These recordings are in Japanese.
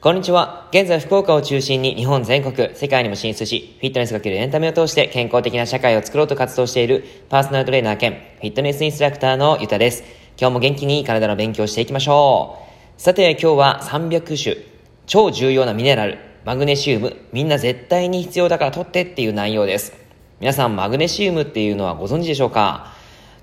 こんにちは。現在福岡を中心に日本全国、世界にも進出し、フィットネスかけるエンタメを通して健康的な社会を作ろうと活動しているパーソナルトレーナー兼フィットネスインストラクターのゆたです。今日も元気に体の勉強していきましょう。さて今日は300種、超重要なミネラル、マグネシウム、みんな絶対に必要だから取ってっていう内容です。皆さんマグネシウムっていうのはご存知でしょうか？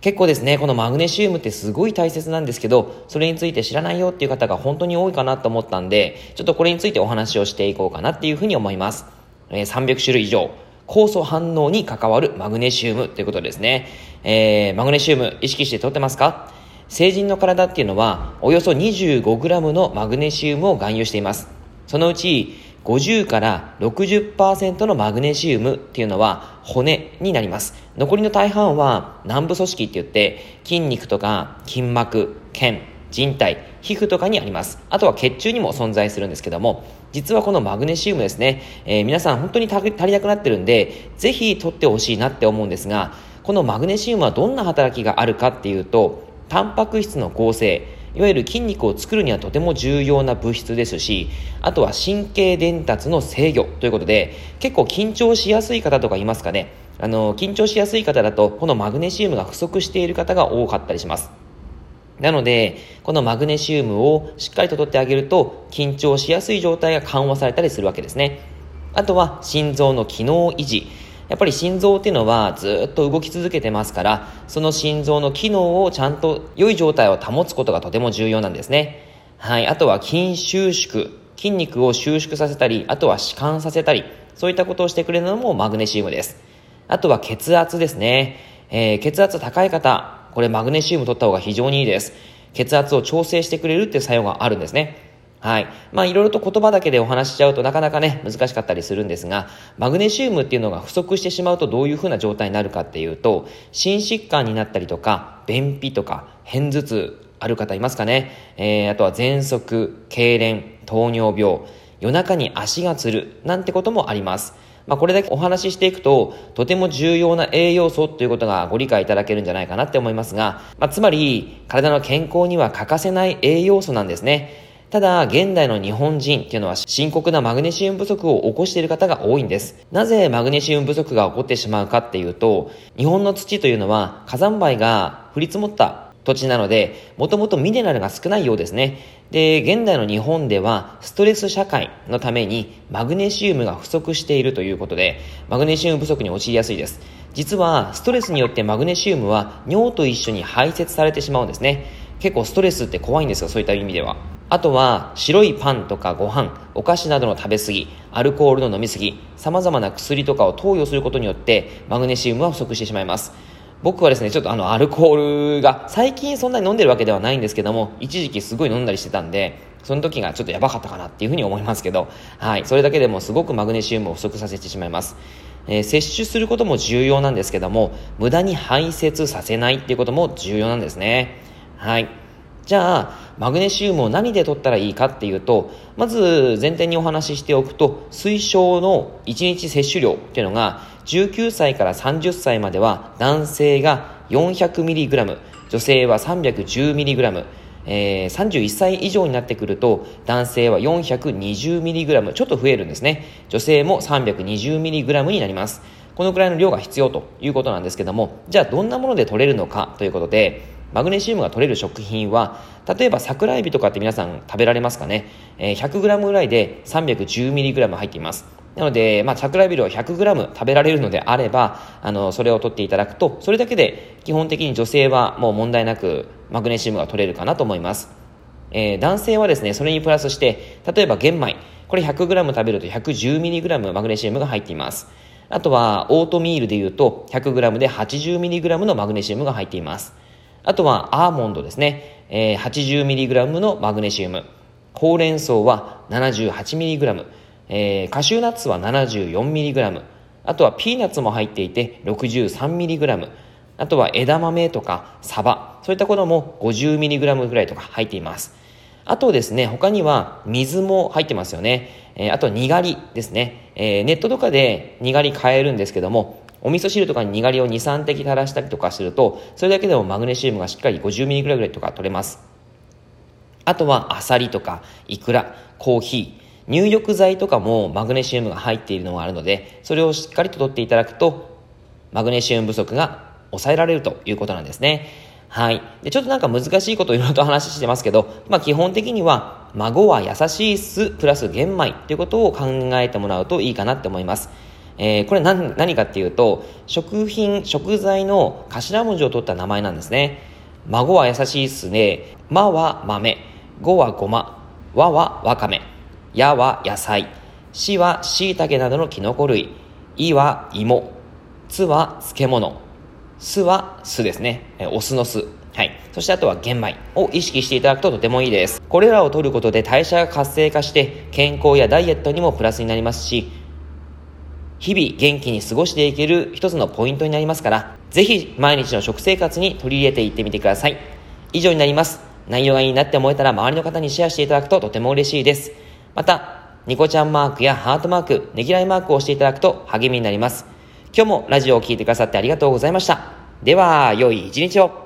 結構ですね、このマグネシウムってすごい大切なんですけど、それについて知らないよっていう方が本当に多いかなと思ったんで、ちょっとこれについてお話をしていこうかなっていうふうに思います。え、300種類以上、酵素反応に関わるマグネシウムということですね。えー、マグネシウム意識して取ってますか？成人の体っていうのは、およそ 25g のマグネシウムを含有しています。そのうち、50から60%のマグネシウムっていうのは骨になります。残りの大半は軟部組織って言って筋肉とか筋膜、腱、人体、皮膚とかにあります。あとは血中にも存在するんですけども、実はこのマグネシウムですね、えー、皆さん本当に足りなくなってるんで、ぜひ取ってほしいなって思うんですが、このマグネシウムはどんな働きがあるかっていうと、タンパク質の構成、いわゆる筋肉を作るにはとても重要な物質ですし、あとは神経伝達の制御ということで、結構緊張しやすい方とかいますかね。あの、緊張しやすい方だと、このマグネシウムが不足している方が多かったりします。なので、このマグネシウムをしっかりと取ってあげると、緊張しやすい状態が緩和されたりするわけですね。あとは、心臓の機能維持。やっぱり心臓っていうのはずっと動き続けてますから、その心臓の機能をちゃんと良い状態を保つことがとても重要なんですね。はい。あとは筋収縮。筋肉を収縮させたり、あとは弛緩させたり、そういったことをしてくれるのもマグネシウムです。あとは血圧ですね。えー、血圧高い方、これマグネシウム取った方が非常にいいです。血圧を調整してくれるっていう作用があるんですね。はい。まあ、いろいろと言葉だけでお話ししちゃうとなかなかね、難しかったりするんですが、マグネシウムっていうのが不足してしまうとどういうふうな状態になるかっていうと、心疾患になったりとか、便秘とか、片頭痛、ある方いますかね。えー、あとは喘息、痙攣、糖尿病、夜中に足がつる、なんてこともあります。まあ、これだけお話ししていくと、とても重要な栄養素ということがご理解いただけるんじゃないかなって思いますが、まあ、つまり、体の健康には欠かせない栄養素なんですね。ただ、現代の日本人っていうのは深刻なマグネシウム不足を起こしている方が多いんです。なぜマグネシウム不足が起こってしまうかっていうと、日本の土というのは火山灰が降り積もった土地なので、もともとミネラルが少ないようですね。で、現代の日本ではストレス社会のためにマグネシウムが不足しているということで、マグネシウム不足に陥りやすいです。実は、ストレスによってマグネシウムは尿と一緒に排泄されてしまうんですね。結構ストレスって怖いんですよ、そういった意味では。あとは白いパンとかご飯、お菓子などの食べ過ぎ、アルコールの飲み過ぎ、様々な薬とかを投与することによってマグネシウムは不足してしまいます。僕はですね、ちょっとあのアルコールが最近そんなに飲んでるわけではないんですけども、一時期すごい飲んだりしてたんで、その時がちょっとやばかったかなっていうふうに思いますけど、はい、それだけでもすごくマグネシウムを不足させてしまいます。えー、摂取することも重要なんですけども、無駄に排泄させないっていうことも重要なんですね。はい。じゃあ、マグネシウムを何で取ったらいいかっていうと、まず前提にお話ししておくと、推奨の1日摂取量っていうのが、19歳から30歳までは男性が 400mg、女性は 310mg、えー、31歳以上になってくると男性は 420mg ちょっと増えるんですね。女性も 320mg になります。このくらいの量が必要ということなんですけどもじゃあどんなもので取れるのかということでマグネシウムが取れる食品は、例えば桜エビとかって皆さん食べられますかね、えー、100g ぐらいで 310mg 入っています。なので、まあ、桜エビを 100g 食べられるのであれば、あの、それを取っていただくと、それだけで基本的に女性はもう問題なくマグネシウムが取れるかなと思います。えー、男性はですね、それにプラスして、例えば玄米、これ 100g 食べると 110mg マグネシウムが入っています。あとは、オートミールで言うと、100g で 80mg のマグネシウムが入っています。あとはアーモンドですね。えー、80mg のマグネシウム。ほうれん草は 78mg。えー、カシューナッツは 74mg。あとはピーナッツも入っていて 63mg。あとは枝豆とかサバ。そういったことも 50mg ぐらいとか入っています。あとですね、他には水も入ってますよね。えー、あとにがりですね。えー、ネットとかでにがり買えるんですけども、お味噌汁とかににがりを2、3滴垂らしたりとかすると、それだけでもマグネシウムがしっかり 50mg ぐらいとか取れます。あとは、アサリとか、イクラ、コーヒー、入浴剤とかもマグネシウムが入っているのがあるので、それをしっかりと取っていただくと、マグネシウム不足が抑えられるということなんですね。はい。で、ちょっとなんか難しいことをいろいろと話してますけど、まあ基本的には、孫は優しい酢プラス玄米ということを考えてもらうといいかなって思います。えー、これ何何かっていうと、食品、食材の頭文字を取った名前なんですね。孫は優しい酢で、まは豆、ごはごま、わはわかめ、やは野菜、しは椎茸などのキノコ類、いは芋、つは漬物、酢は酢ですね。えお酢の酢。はい。そしてあとは玄米を意識していただくととてもいいです。これらを取ることで代謝が活性化して健康やダイエットにもプラスになりますし、日々元気に過ごしていける一つのポイントになりますから、ぜひ毎日の食生活に取り入れていってみてください。以上になります。内容がいいなって思えたら周りの方にシェアしていただくととても嬉しいです。また、ニコちゃんマークやハートマーク、ねぎらいマークをしていただくと励みになります。今日もラジオを聴いてくださってありがとうございました。では、良い一日を。